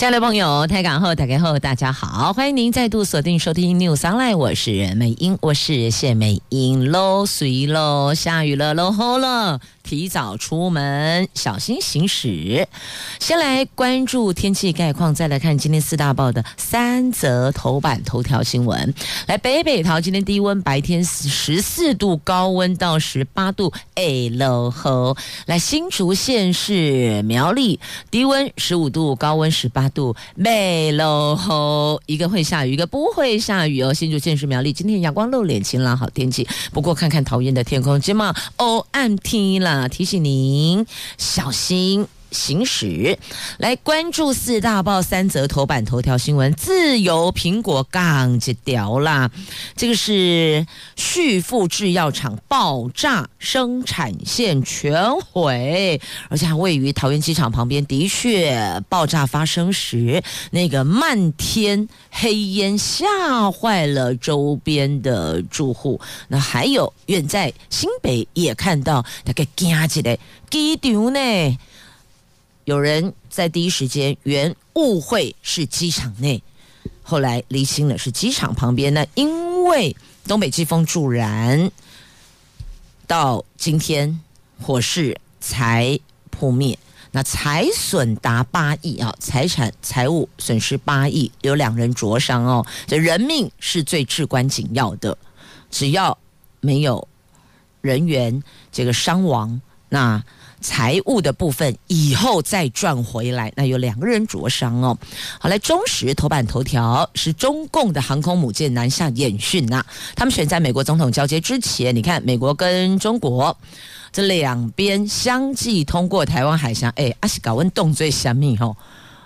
亲爱的朋友，台港后打开后，大家好，欢迎您再度锁定收听 News Online，我是美英，我是谢美英喽，水喽，下雨了，喽吼了。提早出门，小心行驶。先来关注天气概况，再来看今天四大报的三则头版头条新闻。来，北北桃今天低温，白天十四度，高温到十八度。哎喽吼！来，新竹县市苗栗低温十五度，高温十八度。美喽吼！一个会下雨，一个不会下雨哦。新竹县市苗栗今天阳光露脸，晴朗好天气。不过看看讨厌的天空，今嘛哦暗天了。提醒您小心行驶。来关注四大报三则头版头条新闻。自由苹果刚接掉啦，这个是旭富制药厂爆炸，生产线全毁，而且还位于桃园机场旁边。的确，爆炸发生时，那个漫天黑烟吓坏了周边的住户。那还有远在新北也看到那个惊起来机场呢。有人在第一时间原误会是机场内，后来厘清了是机场旁边那。因为东北季风助燃，到今天火势才扑灭，那财损达八亿啊，财产财物损失八亿，有两人灼伤哦。这人命是最至关紧要的，只要没有人员这个伤亡，那。财务的部分以后再赚回来，那有两个人灼伤哦。好，来中时头版头条是中共的航空母舰南下演训呐、啊，他们选在美国总统交接之前，你看美国跟中国这两边相继通过台湾海峡，哎，阿西搞问动最神秘吼。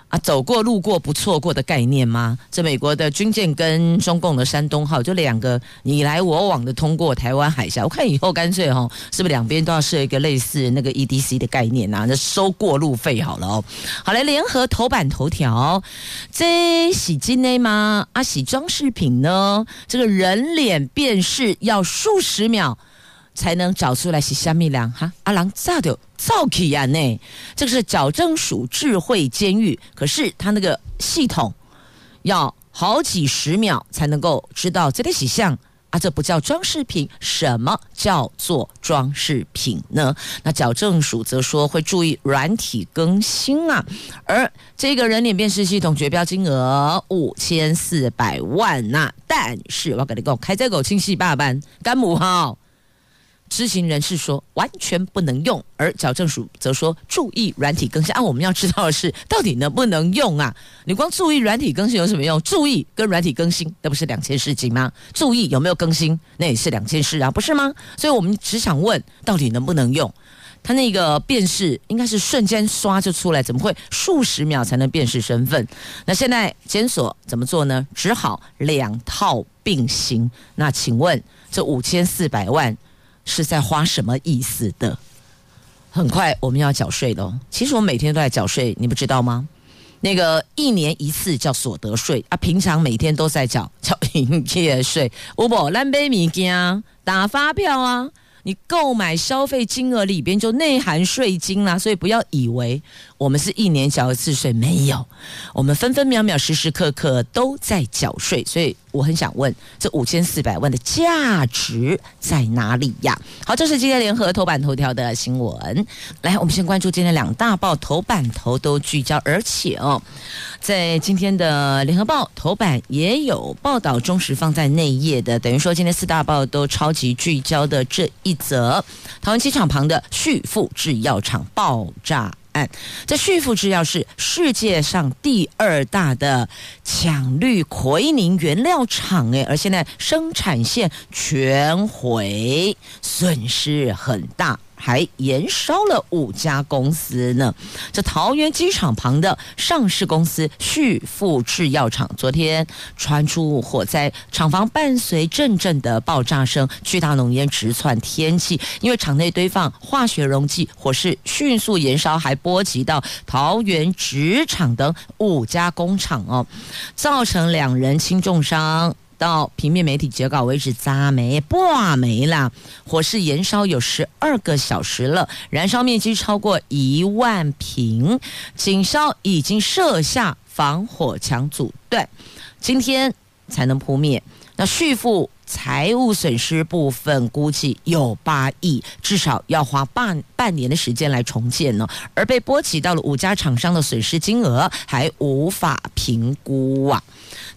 啊走过路过不错过的概念吗？这美国的军舰跟中共的山东号就两个你来我往的通过台湾海峡，我看以后干脆哈，是不是两边都要设一个类似那个 EDC 的概念啊？那收过路费好了哦。好来，联合头版头条，这洗金内吗？啊，洗装饰品呢？这个人脸辨识要数十秒。才能找出来是虾米人哈？阿郎咋的造起呀呢？这个是矫正署智慧监狱，可是他那个系统要好几十秒才能够知道这个是像啊，这不叫装饰品，什么叫做装饰品呢？那矫正署则说会注意软体更新啊，而这个人脸辨识系统绝标金额五千四百万呐、但是我跟你讲，开这个清晰八班干母号。知情人士说完全不能用，而矫正署则说注意软体更新。啊，我们要知道的是到底能不能用啊？你光注意软体更新有什么用？注意跟软体更新那不是两件事情吗？注意有没有更新那也是两件事啊，不是吗？所以我们只想问到底能不能用？他那个辨识应该是瞬间刷就出来，怎么会数十秒才能辨识身份？那现在检索怎么做呢？只好两套并行。那请问这五千四百万？是在花什么意思的？很快我们要缴税了。其实我每天都在缴税，你不知道吗？那个一年一次叫所得税啊，平常每天都在缴缴营业税。我不兰杯米羹打发票啊，你购买消费金额里边就内含税金啦，所以不要以为。我们是一年缴一次税，没有，我们分分秒秒、时时刻刻都在缴税，所以我很想问，这五千四百万的价值在哪里呀？好，这是今天联合头版头条的新闻。来，我们先关注今天两大报头版头都聚焦，而且哦，在今天的联合报头版也有报道，中时放在内页的，等于说今天四大报都超级聚焦的这一则，桃园机场旁的旭富制药厂爆炸。案，这旭富制药是世界上第二大的羟氯喹宁原料厂，诶，而现在生产线全毁，损失很大。还延烧了五家公司呢。这桃园机场旁的上市公司旭富制药厂，昨天传出火灾，厂房伴随阵阵的爆炸声，巨大浓烟直窜天际。因为厂内堆放化学溶剂，火势迅速延烧，还波及到桃园纸厂等五家工厂哦，造成两人轻重伤。到平面媒体截稿为止，砸没挂没了。火势延烧有十二个小时了，燃烧面积超过一万平，警消已经设下防火墙阻断，今天才能扑灭。那续付财务损失部分估计有八亿，至少要花半半年的时间来重建呢。而被波及到了五家厂商的损失金额还无法评估啊。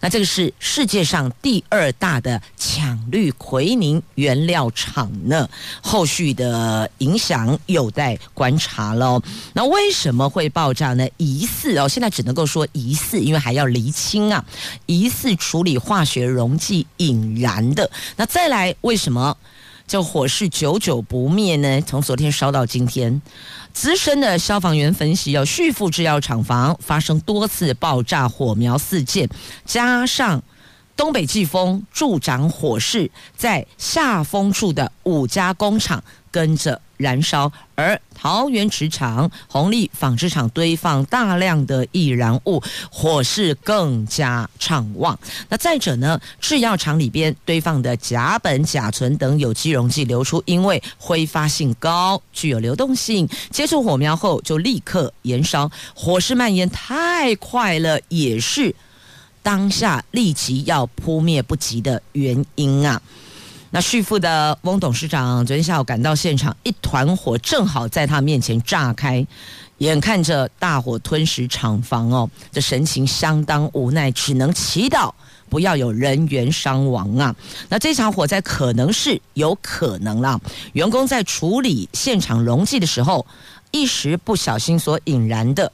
那这个是世界上第二大的抢氯奎宁原料厂呢，后续的影响有待观察喽。那为什么会爆炸呢？疑似哦，现在只能够说疑似，因为还要厘清啊。疑似处理化学溶剂引燃的。那再来，为什么这火势久久不灭呢？从昨天烧到今天。资深的消防员分析，要旭富制药厂房发生多次爆炸，火苗事件，加上东北季风助长火势，在下风处的五家工厂跟着燃烧，而桃园池厂、红利纺织厂堆放大量的易燃物，火势更加畅旺。那再者呢，制药厂里边堆放的甲苯、甲醇等有机溶剂流出，因为挥发性高，具有流动性，接触火苗后就立刻燃烧，火势蔓延太快了，也是当下立即要扑灭不及的原因啊。那旭富的翁董事长昨天下午赶到现场，一团火正好在他面前炸开，眼看着大火吞噬厂房哦，这神情相当无奈，只能祈祷不要有人员伤亡啊。那这场火灾可能是有可能啦，员工在处理现场溶剂的时候一时不小心所引燃的。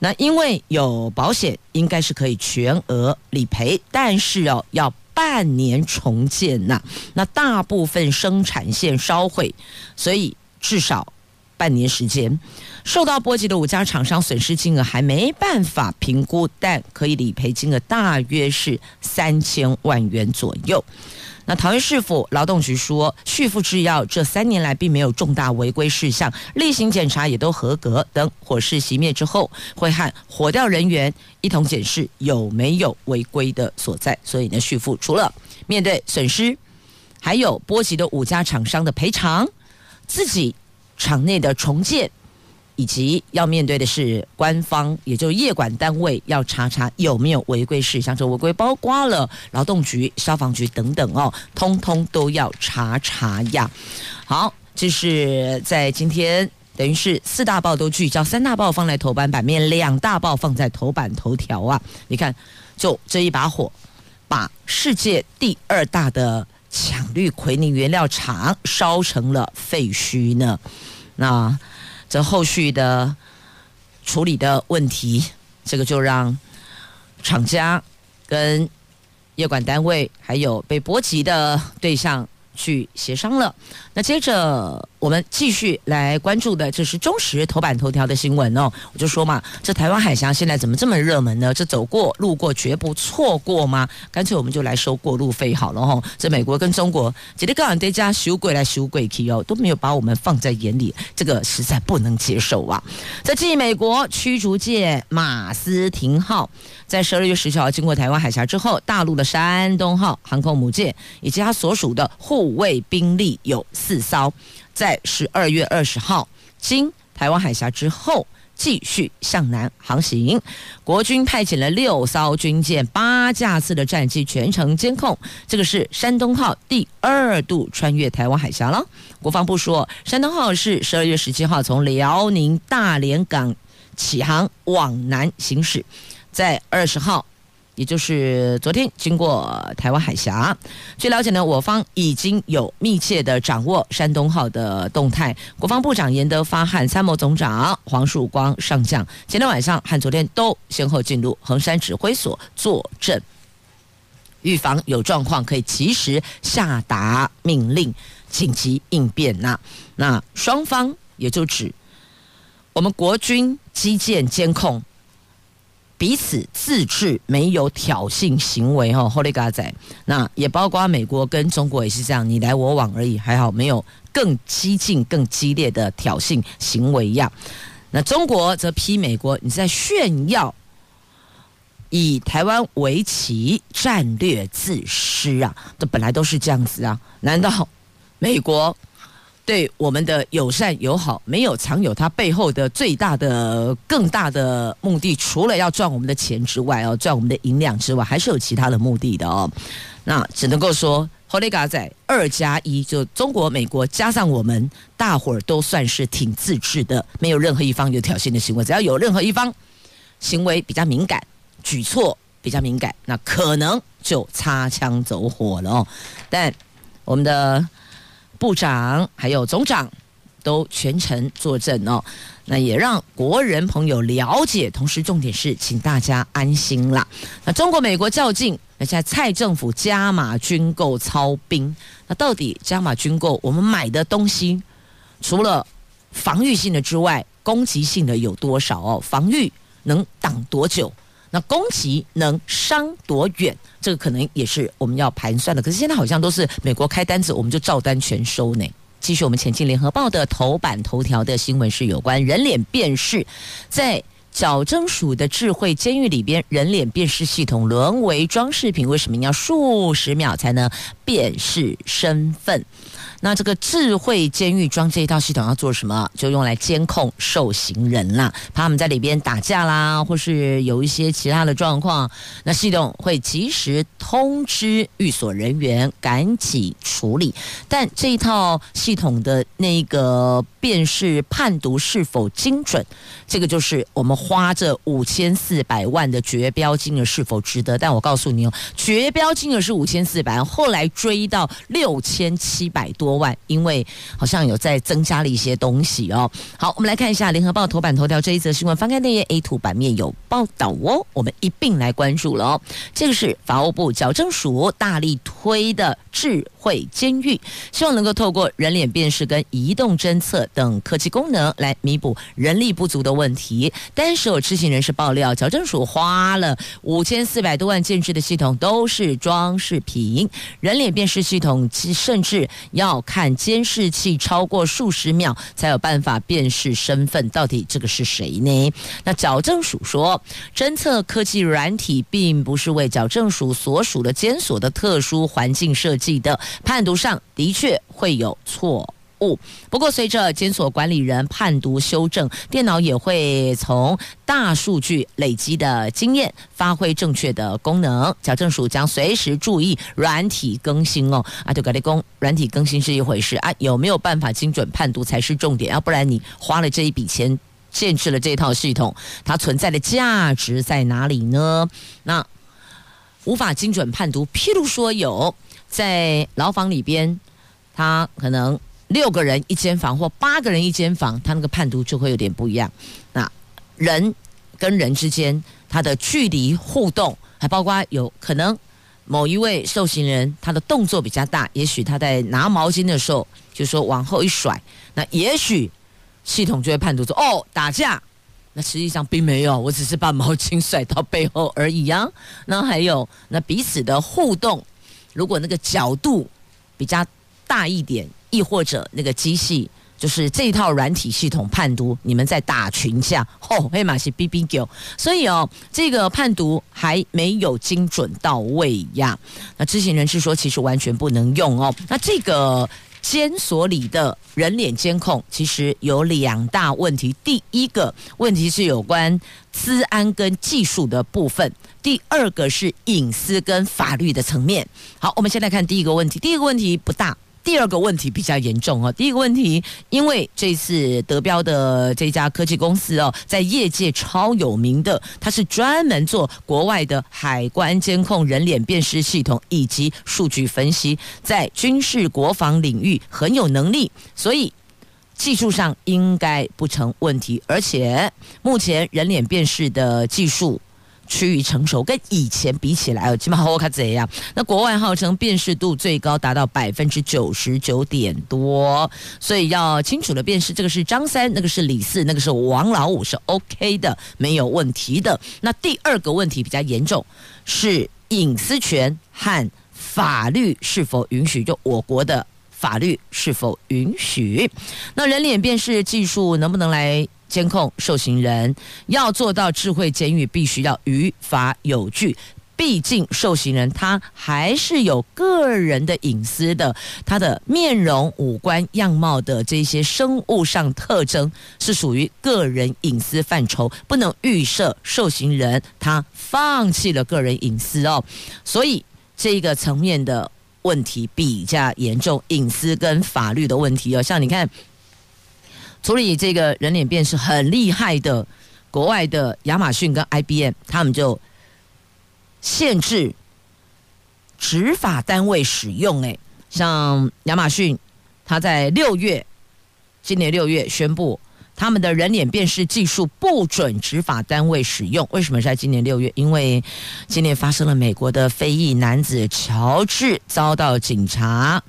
那因为有保险，应该是可以全额理赔，但是哦要。半年重建呐、那大部分生产线烧毁，所以至少半年时间。受到波及的五家厂商损失金额还没办法评估，但可以理赔金额大约是三千万元左右。那桃园市府劳动局说，旭富制药这三年来并没有重大违规事项，例行检查也都合格。等火势熄灭之后，会和火调人员一同检视有没有违规的所在。所以呢，旭富除了面对损失，还有波及的五家厂商的赔偿，自己厂内的重建。以及要面对的是官方，也就是业管单位要查查有没有违规事项，这违规包括了劳动局、消防局等等哦，通通都要查查呀。好，这是在今天等于是四大报都聚焦，三大报放在头版版面，两大报放在头版头条啊。你看，就这一把火，把世界第二大的抢氯喹宁原料厂烧成了废墟呢。那。这后续的处理的问题，这个就让厂家跟业管单位还有被波及的对象去协商了。那接着。我们继续来关注的，这是中时头版头条的新闻哦。我就说嘛，这台湾海峡现在怎么这么热门呢？这走过路过绝不错过吗？干脆我们就来收过路费好了哈。这美国跟中国，今天刚好在家修贵来修贵去哦，都没有把我们放在眼里，这个实在不能接受啊。这继美国驱逐舰马斯廷号在十二月十九号经过台湾海峡之后，大陆的山东号航空母舰以及它所属的护五位兵力有四艘。在十二月二十号经台湾海峡之后，继续向南航行。国军派遣了六艘军舰、八架次的战机，全程监控。这个是山东号第二度穿越台湾海峡了。国防部说，山东号是十二月十七号从辽宁大连港起航往南行驶，在二十号。也就是昨天经过台湾海峡，据了解呢，我方已经有密切的掌握山东号的动态。国防部长严德发和参谋总长黄树光上将前天晚上和昨天都先后进入横山指挥所坐镇，预防有状况可以及时下达命令。紧急应变呐。那那双方也就指我们国军机舰监控。彼此自制，没有挑衅行为哈，Holy God 仔，那也包括美国跟中国也是这样，你来我往而已，还好没有更激进、更激烈的挑衅行为一样。那中国则批美国你在炫耀，以台湾为旗，战略自私啊！这本来都是这样子啊，难道美国？对我们的友善友好，没有藏有它背后的最大的、更大的目的，除了要赚我们的钱之外哦，赚我们的银两之外，还是有其他的目的的哦。那只能够说，侯雷嘎在二加一，就中国、美国加上我们，大伙儿都算是挺自制的，没有任何一方有挑衅的行为。只要有任何一方行为比较敏感，举措比较敏感，那可能就擦枪走火了哦。但我们的。部长还有总长都全程坐镇哦，那也让国人朋友了解，同时重点是请大家安心啦。那中国美国较劲，那现在蔡政府加码军购操兵，那到底加码军购，我们买的东西除了防御性的之外，攻击性的有多少哦？防御能挡多久？那攻击能伤多远？这个可能也是我们要盘算的。可是现在好像都是美国开单子，我们就照单全收呢。继续，我们前进联合报的头版头条的新闻是有关人脸辨识，在矫正署的智慧监狱里边，人脸辨识系统沦为装饰品。为什么要数十秒才能辨识身份？那这个智慧监狱装这一套系统要做什么？就用来监控受刑人啦，怕他们在里边打架啦，或是有一些其他的状况，那系统会及时通知寓所人员赶紧处理。但这一套系统的那个辨识判读是否精准，这个就是我们花这五千四百万的绝标金额是否值得？但我告诉你哦，绝标金额是五千四百万，后来追到六千七百多。多万，因为好像有在增加了一些东西哦。好，我们来看一下《联合报》头版头条这一则新闻，翻开那页 A 图版面有报道哦。我们一并来关注了哦。这个是法务部矫正署大力推的治会监狱，希望能够透过人脸辨识跟移动侦测等科技功能来弥补人力不足的问题。但是有知情人士爆料，矫正署花了五千四百多万建置的系统都是装饰品，人脸辨识系统甚至要。看监视器超过数十秒才有办法辨识身份，到底这个是谁呢？那矫正署说，侦测科技软体并不是为矫正署所属的监所的特殊环境设计的，判读上的确会有错。误不过，随着监所管理人判读修正，电脑也会从大数据累积的经验，发挥正确的功能。矫正署将随时注意软体更新哦。啊，对，格力工软体更新是一回事啊，有没有办法精准判读才是重点。要不然你花了这一笔钱建置了这套系统，它存在的价值在哪里呢？那无法精准判读，譬如说有在牢房里边，他可能。六个人一间房或八个人一间房，他那个判读就会有点不一样。那人跟人之间，他的距离互动，还包括有可能某一位受刑人他的动作比较大，也许他在拿毛巾的时候就说往后一甩，那也许系统就会判读说哦打架，那实际上并没有，我只是把毛巾甩到背后而已啊。那还有那彼此的互动，如果那个角度比较大一点。亦或者那个机器，就是这一套软体系统判读，你们在打群架，吼，黑马是 B B Q，所以哦，这个判读还没有精准到位呀。那知情人士说，其实完全不能用哦。那这个监所里的人脸监控，其实有两大问题。第一个问题是有关治安跟技术的部分，第二个是隐私跟法律的层面。好，我们先来看第一个问题。第一个问题不大。第二个问题比较严重哦。第一个问题，因为这次得标的这家科技公司哦，在业界超有名的，它是专门做国外的海关监控、人脸辨识系统以及数据分析，在军事国防领域很有能力，所以技术上应该不成问题。而且目前人脸辨识的技术。趋于成熟，跟以前比起来，起码好看怎样？那国外号称辨识度最高达到百分之九十九点多，所以要清楚的辨识，这个是张三，那个是李四，那个是王老五，是 OK 的，没有问题的。那第二个问题比较严重，是隐私权和法律是否允许？就我国的法律是否允许？那人脸辨识技术能不能来？监控受刑人要做到智慧监狱，必须要于法有据。毕竟受刑人他还是有个人的隐私的，他的面容、五官、样貌的这些生物上特征是属于个人隐私范畴，不能预设受刑人他放弃了个人隐私哦。所以这个层面的问题比较严重，隐私跟法律的问题哦，像你看。处理这个人脸辨识很厉害的，国外的亚马逊跟 IBM，他们就限制执法单位使用。哎，像亚马逊，他在六月，今年六月宣布，他们的人脸辨识技术不准执法单位使用。为什么在今年六月？因为今年发生了美国的非裔男子乔治遭到警察。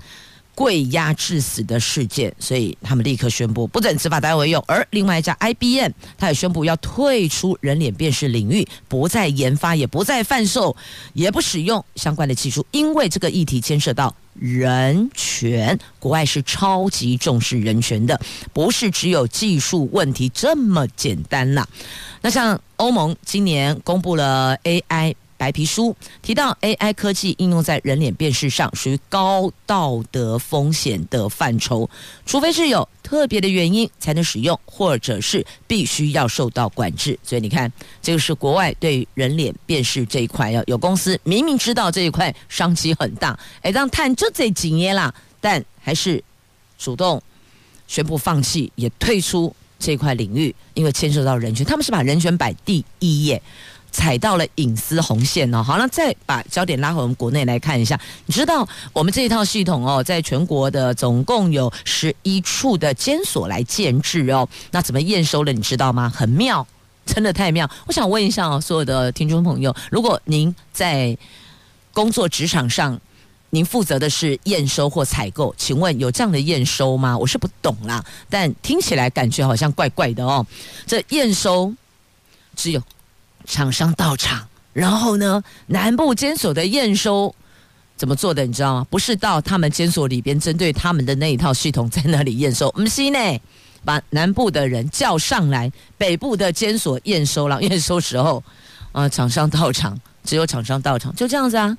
跪压致死的事件，所以他们立刻宣布不准执法单位用。而另外一家 IBM，他也宣布要退出人脸辨识领域，不再研发，也不再贩售，也不使用相关的技术，因为这个议题牵涉到人权。国外是超级重视人权的，不是只有技术问题这么简单呐。那像欧盟今年公布了 AI。白皮书提到，AI 科技应用在人脸辨识上属于高道德风险的范畴，除非是有特别的原因才能使用，或者是必须要受到管制。所以你看，这个是国外对人脸辨识这一块，要有公司明明知道这一块商机很大，哎，让探就这几年啦，但还是主动宣布放弃，也退出这块领域，因为牵涉到人权，他们是把人权摆第一耶。踩到了隐私红线哦，好，那再把焦点拉回我们国内来看一下。你知道我们这一套系统哦，在全国的总共有十一处的监所来建制哦。那怎么验收了？你知道吗？很妙，真的太妙。我想问一下哦，所有的听众朋友，如果您在工作职场上，您负责的是验收或采购，请问有这样的验收吗？我是不懂啦，但听起来感觉好像怪怪的哦。这验收只有。厂商到场，然后呢，南部监所的验收怎么做的？你知道吗？不是到他们监所里边，针对他们的那一套系统在那里验收。不是呢，把南部的人叫上来，北部的监所验收了。验收时候，啊、厂商到场，只有厂商到场，就这样子啊。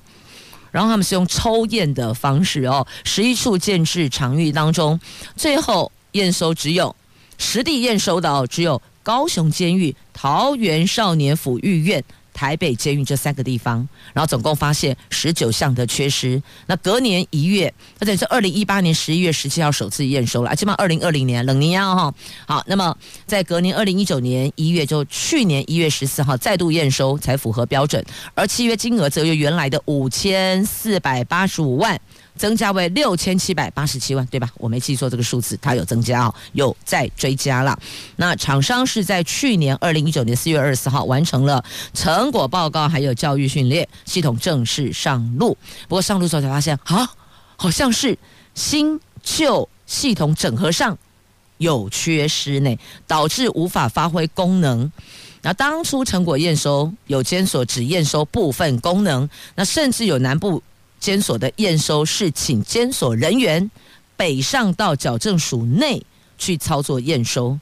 然后他们是用抽验的方式哦，十一处建制场域当中，最后验收只有实地验收的哦，只有。高雄监狱、桃园少年抚育院、台北监狱这三个地方，然后总共发现十九项的缺失。那隔年一月，而且是二零一八年十一月十七号首次验收了，啊，起码二零二零年冷年啊哈。好，那么在隔年二零一九年一月，就去年一月十四号再度验收才符合标准，而契约金额则由原来的五千四百八十五万。增加为六千七百八十七万，对吧？我没记错这个数字，它有增加哦，有再追加了。那厂商是在去年二零一九年四月二十四号完成了成果报告，还有教育训练，系统正式上路。不过上路之后才发现，啊，好像是新旧系统整合上有缺失呢，导致无法发挥功能。那当初成果验收有监所只验收部分功能，那甚至有南部。监所的验收是请监所人员北上到矫正署内去操作验收，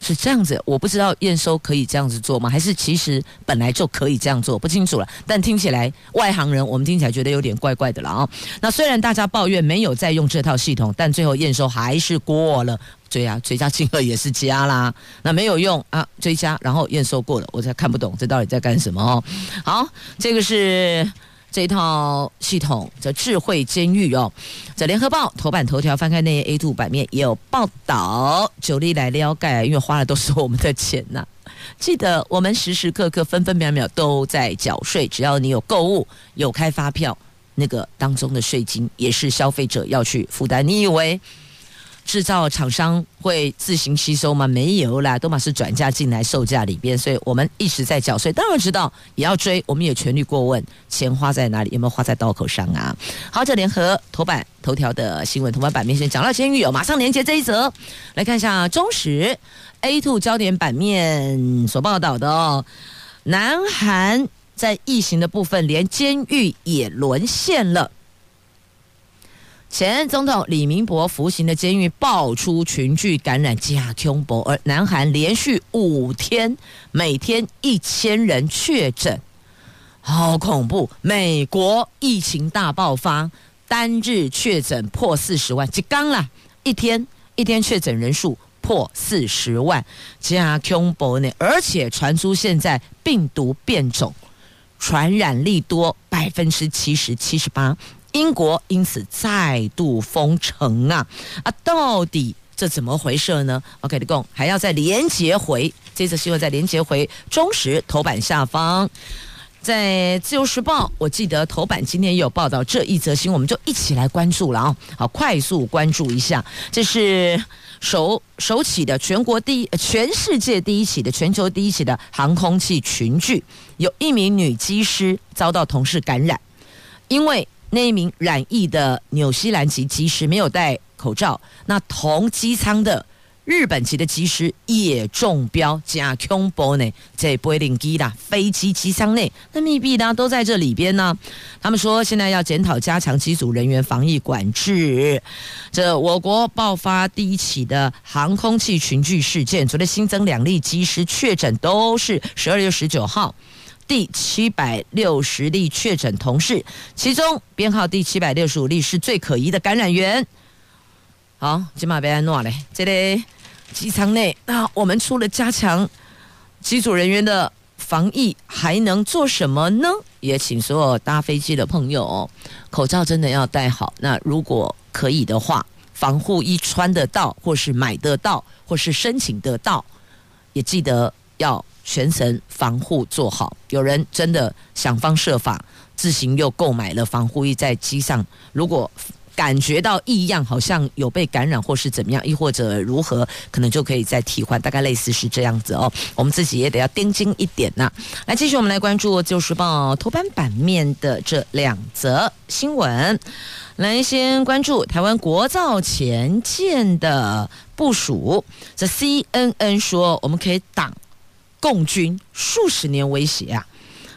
是这样子。我不知道验收可以这样子做吗？还是其实本来就可以这样做？不清楚了。但听起来外行人我们听起来觉得有点怪怪的了啊。那虽然大家抱怨没有再用这套系统，但最后验收还是过了。追啊，追加金额也是加啦。那没有用啊，追加然后验收过了，我才看不懂这到底在干什么哦。好，这个是。这套系统叫智慧监狱哦，在联合报头版头条翻开那页 A2 版面也有报道，九力来了解，因为花的都是我们的钱呐、记得我们时时刻刻分分秒秒都在缴税，只要你有购物有开发票，那个当中的税金也是消费者要去负担。你以为制造厂商会自行吸收吗？没有啦，都嘛是转嫁进来售价里边，所以我们一直在缴税。当然知道也要追，我们也全力过问，钱花在哪里？有没有花在刀口上啊？好，这联合头版头条的新闻头版版面先讲到监狱哦，马上连接这一则，来看一下中时 A two 焦点版面所报道的哦，南韩在疫情的部分，连监狱也沦陷了。前总统李明博服刑的监狱爆出群聚感染假恐怖，而南韩连续五天每天一千人确诊，好恐怖！美国疫情大爆发，单日确诊破四十万，就刚啦，一天一天确诊人数破四十万，假恐怖呢！而且传出现在病毒变种，传染力多百分之七十七十八。英国因此再度封城啊啊！到底这怎么回事呢？OK，立功还要再连接回这则新闻，再连接回中时头版下方，在自由时报，我记得头版今天也有报道这一则新闻，我们就一起来关注了啊！好，快速关注一下，这是首首起的全国第一、全世界第一起的全球第一起的航空器群聚，有一名女机师遭到同事感染，因为。那一名染疫的纽西兰籍机师没有戴口罩，那同机舱的日本籍的机师也中标加恐怖呢，在波音机的飞机机舱内，那密闭的都在这里边呢。他们说现在要检讨加强机组人员防疫管制。这我国爆发第一起的航空器群聚事件，昨天新增两例机师确诊，都是十二月十九号。第七百六十例确诊同事，其中编号第七百六十五例是最可疑的感染源。好，今晚别安诺嘞，这里机舱内，那我们除了加强机组人员的防疫，还能做什么呢？也请所有搭飞机的朋友，口罩真的要戴好。那如果可以的话，防护衣穿得到，或是买得到，或是申请得到，也记得要。全程防护做好，有人真的想方设法自行又购买了防护衣在机上，如果感觉到异样，好像有被感染或是怎么样，亦或者如何，可能就可以再替换，大概类似是这样子哦。我们自己也得要盯紧一点呐。来，继续我们来关注《自由时报》头版版面的这两则新闻。来，先关注台湾国造前舰的部署。这 CNN 说，我们可以挡。共军数十年威胁啊！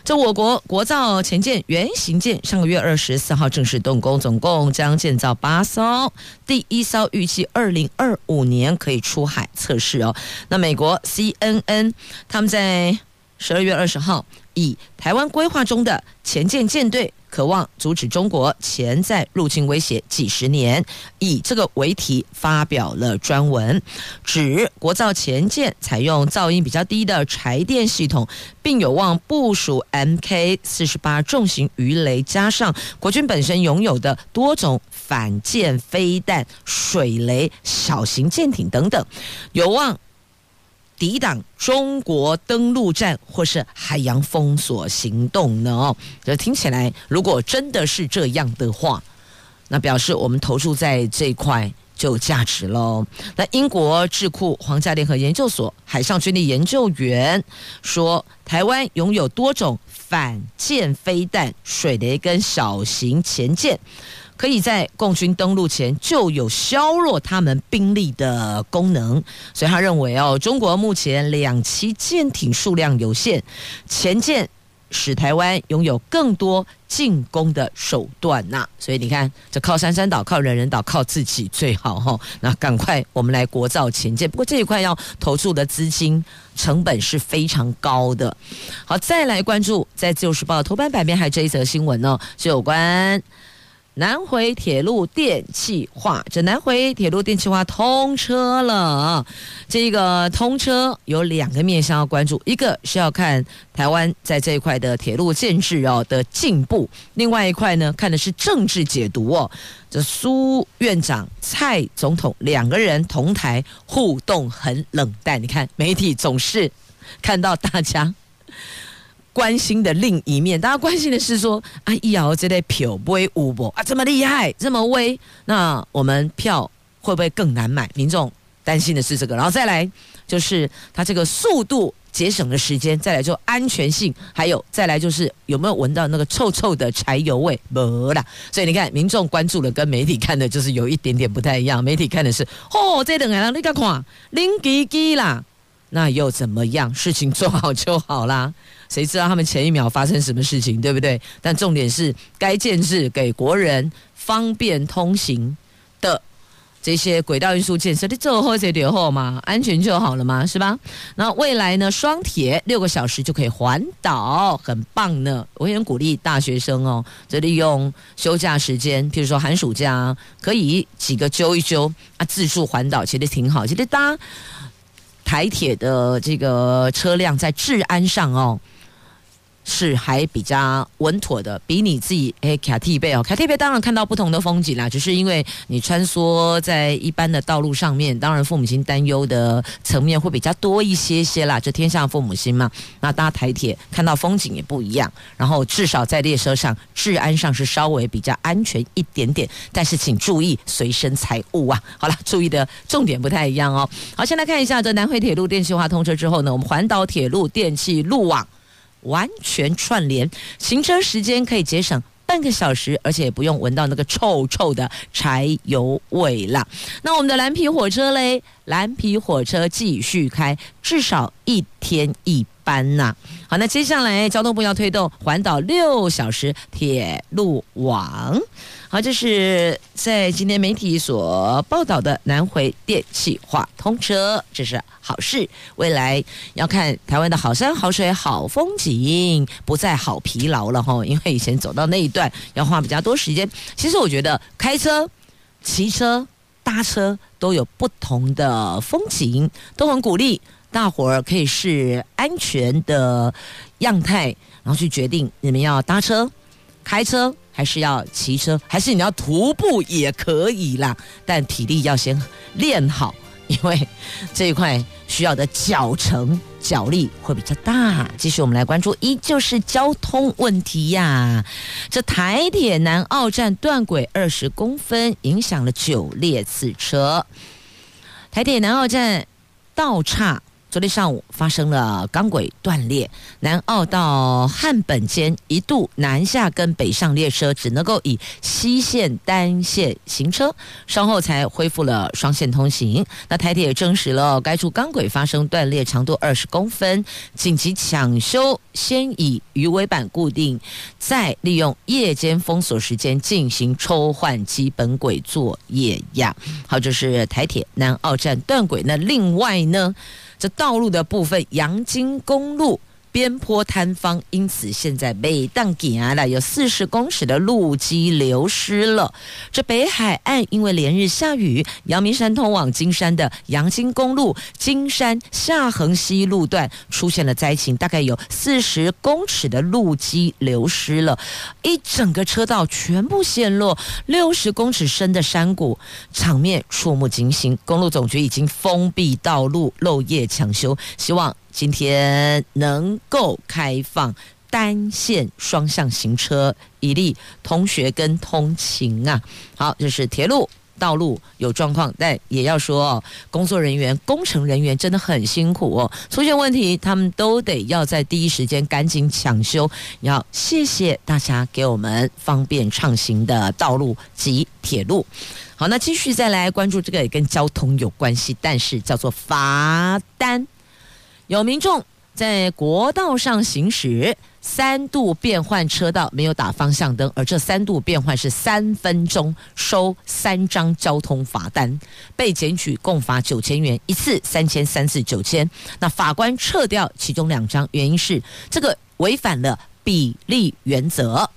这我国国造前舰原型舰上个月二十四号正式动工，总共将建造八艘，第一艘预计二零二五年可以出海测试哦。那美国 CNN 他们在十二月二十号以台湾规划中的前舰舰队。渴望阻止中国潜在入侵威胁几十年，以这个为题发表了专文，指国造潜舰采用噪音比较低的柴电系统，并有望部署 MK 四十八重型鱼雷，加上国军本身拥有的多种反舰飞弹、水雷、小型舰艇等等，有望。抵挡中国登陆战或是海洋封锁行动呢？哦，这听起来，如果真的是这样的话，那表示我们投注在这一块就有价值喽。那英国智库皇家联合研究所海上军力研究员说，台湾拥有多种反舰飞弹、水雷跟小型潜舰。可以在共军登陆前就有削弱他们兵力的功能，所以他认为哦，中国目前两栖舰艇数量有限，前舰使台湾拥有更多进攻的手段呐。所以你看，这靠山山倒，靠人人倒，靠自己最好哈。那赶快我们来国造前舰，不过这一块要投注的资金成本是非常高的。好，再来关注在自由时报头版版面还有这一则新闻呢，是有关。南回铁路电气化，这南回铁路电气化通车了。这个通车有两个面向要关注，一个是要看台湾在这一块的铁路建制哦的进步，另外一块呢看的是政治解读哦。这苏院长、蔡总统两个人同台互动很冷淡，你看媒体总是看到大家。关心的另一面，大家关心的是说啊，一摇这类票不会五波啊，这么厉害，这么威，那我们票会不会更难买？民众担心的是这个，然后再来就是它这个速度。节省的时间，再来就安全性，还有再来就是有没有闻到那个臭臭的柴油味？没啦。所以你看，民众关注的跟媒体看的就是有一点点不太一样。媒体看的是，哦，这两个人你看看，零几几啦，那又怎么样？事情做好就好啦。谁知道他们前一秒发生什么事情，对不对？但重点是，该建置给国人方便通行的。这些轨道运输建设，你做好这点后嘛，安全就好了嘛，是吧？那未来呢，双铁六个小时就可以环岛，很棒呢。我也鼓励大学生哦，就利用休假时间，譬如说寒暑假，可以几个揪一揪啊，自助环岛，其实挺好。其实搭台铁的这个车辆在治安上哦。是还比较稳妥的，比你自己诶卡蒂贝哦，卡蒂贝当然看到不同的风景啦，只是因为你穿梭在一般的道路上面，当然父母亲担忧的层面会比较多一些些啦。这天下父母心嘛，那搭台铁看到风景也不一样，然后至少在列车上治安上是稍微比较安全一点点，但是请注意随身财物啊。好了，注意的重点不太一样哦。好，先来看一下这南回铁路电气化通车之后呢，我们环岛铁路电气路网。完全串联，行车时间可以节省半个小时，而且也不用闻到那个臭臭的柴油味了。那我们的蓝皮火车嘞？蓝皮火车继续开，至少一天一班呐、好，那接下来交通部要推动环岛六小时铁路网。好，这是在今天媒体所报道的南回电气化通车，这是好事。未来要看台湾的好山好水好风景，不再好疲劳了哈。因为以前走到那一段要花比较多时间。其实我觉得开车、骑车、搭车都有不同的风景，都很鼓励大伙儿可以是安全的样态，然后去决定你们要搭车、开车。还是要骑车，还是你要徒步也可以啦，但体力要先练好，因为这一块需要的脚程脚力会比较大。继续，我们来关注，依旧是交通问题呀。这台铁南澳站断轨二十公分，影响了九列次车。台铁南澳站道岔。昨天上午发生了钢轨断裂，南澳到汉本间一度南下跟北上列车只能够以西线单线行车，稍后才恢复了双线通行。那台铁也证实了该处钢轨发生断裂，长度二十公分，紧急抢修，先以鱼尾板固定，再利用夜间封锁时间进行抽换基本轨作业呀。好，这是台铁南澳站断轨。那另外呢？这道路的部分，阳金公路。边坡坍方，因此现在每当行了有四十公尺的路基流失了。这北海岸因为连日下雨，阳明山通往金山的阳金公路金山下横溪路段出现了灾情，大概有四十公尺的路基流失了，一整个车道全部陷落，六十公尺深的山谷，场面触目惊心。公路总局已经封闭道路，漏夜抢修，希望。今天能够开放单线双向行车，以利同学跟通勤啊。好，这是铁路道路有状况，但也要说哦，工作人员、工程人员真的很辛苦哦。出现问题，他们都得要在第一时间赶紧抢修。要谢谢大家给我们方便畅行的道路及铁路。好，那继续再来关注这个也跟交通有关系，但是叫做罚单。有民众在国道上行驶，三度变换车道，没有打方向灯，而这三度变换是三分钟，收三张交通罚单，被检举共罚九千元，一次三千，三次九千。那法官撤掉其中两张，原因是这个违反了比例原则。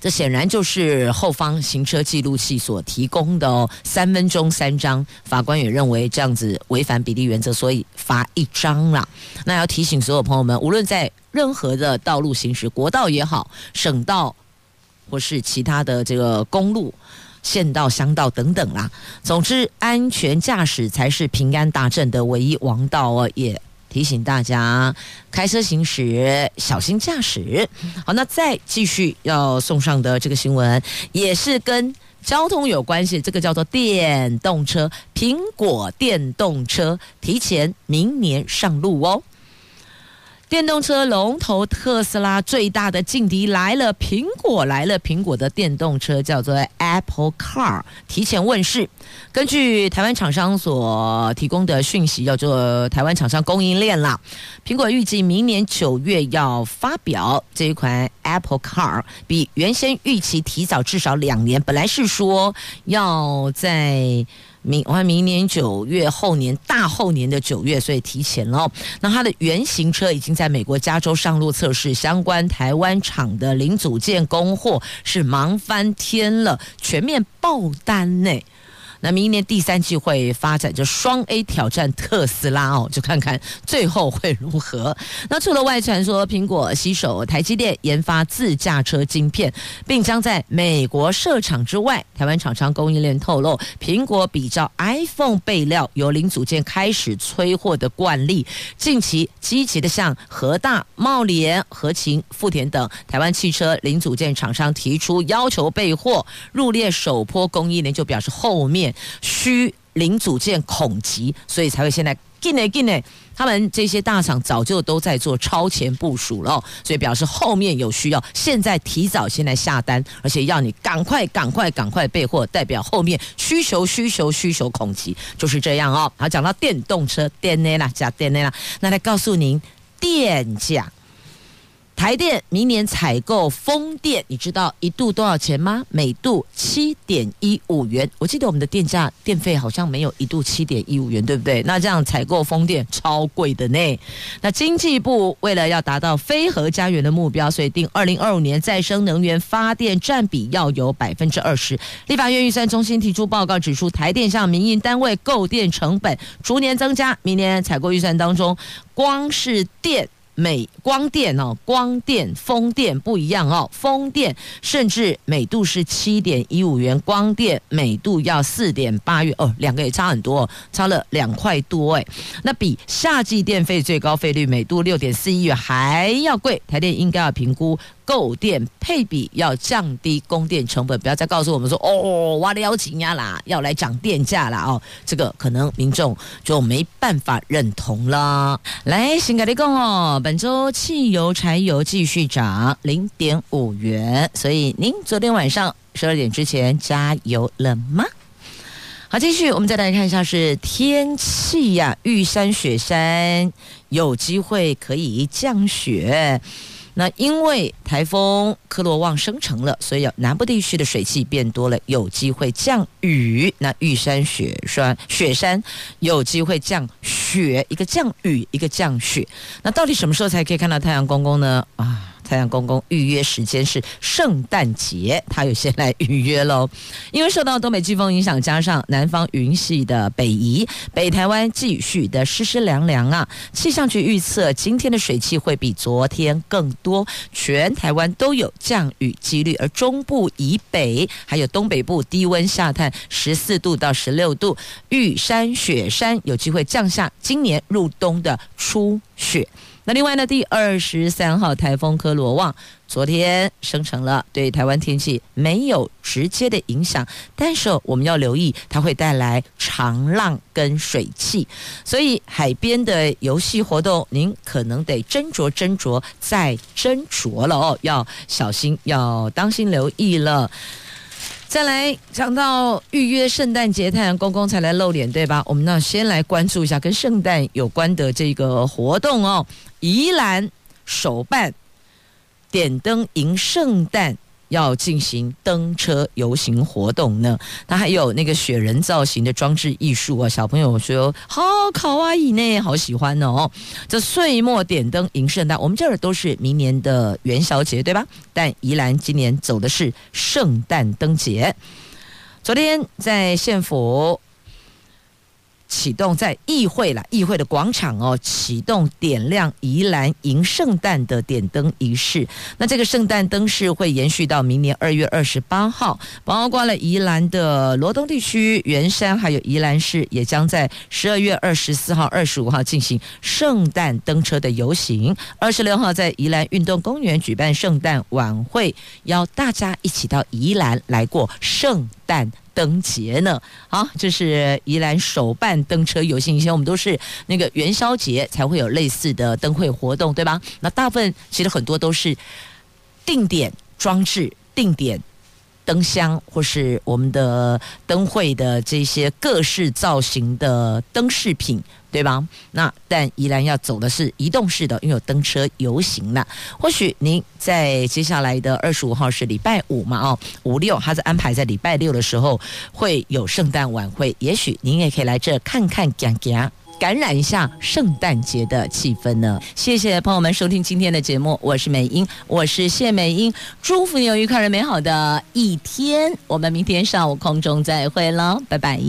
这显然就是后方行车记录器所提供的哦，三分钟三张，法官也认为这样子违反比例原则，所以罚一张啦。那要提醒所有朋友们，无论在任何的道路行驶，国道也好，省道或是其他的这个公路、县道、乡道等等啦，总之安全驾驶才是平安大镇的唯一王道哦，也。提醒大家，开车行驶小心驾驶。好，那再继续要送上的这个新闻，也是跟交通有关系，这个叫做电动车，苹果电动车提前明年上路哦。电动车龙头特斯拉最大的劲敌来了，苹果来了，苹果的电动车叫做 Apple Car 提前问世。根据台湾厂商所提供的讯息，叫做台湾厂商供应链啦。苹果预计明年九月要发表这一款 Apple Car，比原先预期提早至少两年。本来是说要在。明我看明年九月，后年大后年的九月，所以提前了。那它的原型车已经在美国加州上路测试，相关台湾厂的零组件供货是忙翻天了，全面爆单呢。那明年第三季会发展就双 A 挑战特斯拉哦，就看看最后会如何。那除了外传说苹果携手台积电研发自驾车晶片，并将在美国设厂之外，台湾厂商供应链透露，苹果比照 iPhone 备料由零组件开始催货的惯例，近期积极的向和大、茂联、和勤、富田等台湾汽车零组件厂商提出要求备货，入列首波供应链就表示后面。需零组件恐急，所以才会现在进来进来。他们这些大厂早就都在做超前部署了，所以表示后面有需要，现在提早先来下单，而且要你赶快赶快赶快备货，代表后面需求需求需求恐急，就是这样哦。好，讲到电动车电内啦，加电内啦，那来告诉您电价。台电明年采购风电，你知道一度多少钱吗？每度七点一五元。我记得我们的电价电费好像没有一度七点一五元，对不对？那这样采购风电超贵的呢。那经济部为了要达到非核家园的目标，所以定二零二五年再生能源发电占比要有百分之二十。立法院预算中心提出报告指出，台电向民营单位购电成本逐年增加，明年采购预算当中，光是电。美光电哦，光电、风电不一样哦，风电甚至每度是七点一五元，光电每度要四点八元哦，两个也差很多，差了两块多哎。那比夏季电费最高费率每度六点四一元还要贵，台电应该要评估。购电配比要降低供电成本，不要再告诉我们说哦，挖的要紧呀啦，要来涨电价啦哦，这个可能民众就没办法认同了。来，先跟你讲哦，本周汽油、柴油继续涨零点五元，所以您昨天晚上十二点之前加油了吗？好，继续我们再来看一下是天气呀、玉山、雪山有机会可以降雪。那因为台风科罗旺生成了，所以南部地区的水汽变多了，有机会降雨。那玉山雪山雪山有机会降雪，一个降雨，一个降雪。那到底什么时候才可以看到太阳公公呢？啊？太阳公公预约时间是圣诞节，他有先来预约喽。因为受到东北季风影响，加上南方云系的北移，北台湾继续的湿湿凉凉啊。气象局预测，今天的水汽会比昨天更多，全台湾都有降雨几率，而中部以北还有东北部低温下探十四度到十六度，玉山雪山有机会降下今年入冬的初雪。那另外呢，第二十三号台风科罗旺昨天生成了，对台湾天气没有直接的影响，但是我们要留意，它会带来长浪跟水汽，所以海边的游戏活动，您可能得斟酌斟酌再斟酌了哦，要小心，要当心留意了。再来讲到预约圣诞节，太阳公公才来露脸，对吧？我们呢先来关注一下跟圣诞有关的这个活动哦。宜兰首办点灯迎圣诞，要进行登车游行活动呢。它还有那个雪人造型的装置艺术啊，小朋友说好卡哇伊呢，好喜欢哦。这岁末点灯迎圣诞，我们这儿都是明年的元宵节，对吧？但宜兰今年走的是圣诞灯节。昨天在县府。启动在议会啦，议会的广场哦，启动点亮宜兰迎圣诞的点灯仪式。那这个圣诞灯饰会延续到明年二月二十八号，包括了宜兰的罗东地区、员山，还有宜兰市，也将在十二月二十四号、二十五号进行圣诞灯车的游行。二十六号在宜兰运动公园举办圣诞晚会，邀大家一起到宜兰来过圣诞灯节呢，好，这是宜兰首办灯车游行。以前我们都是那个元宵节才会有类似的灯会活动，对吧？那大部分其实很多都是定点装置、定点灯箱，或是我们的灯会的这些各式造型的灯饰品。对吧？那但依然要走的是移动式的，因为有灯车游行了。或许您在接下来的二十五号是礼拜五嘛？哦，五六，他是安排在礼拜六的时候会有圣诞晚会。也许您也可以来这看看，讲讲，感染一下圣诞节的气氛呢。谢谢朋友们收听今天的节目，我是美英，我是谢美英，祝福你有愉快而美好的一天。我们明天上午空中再会喽，拜拜。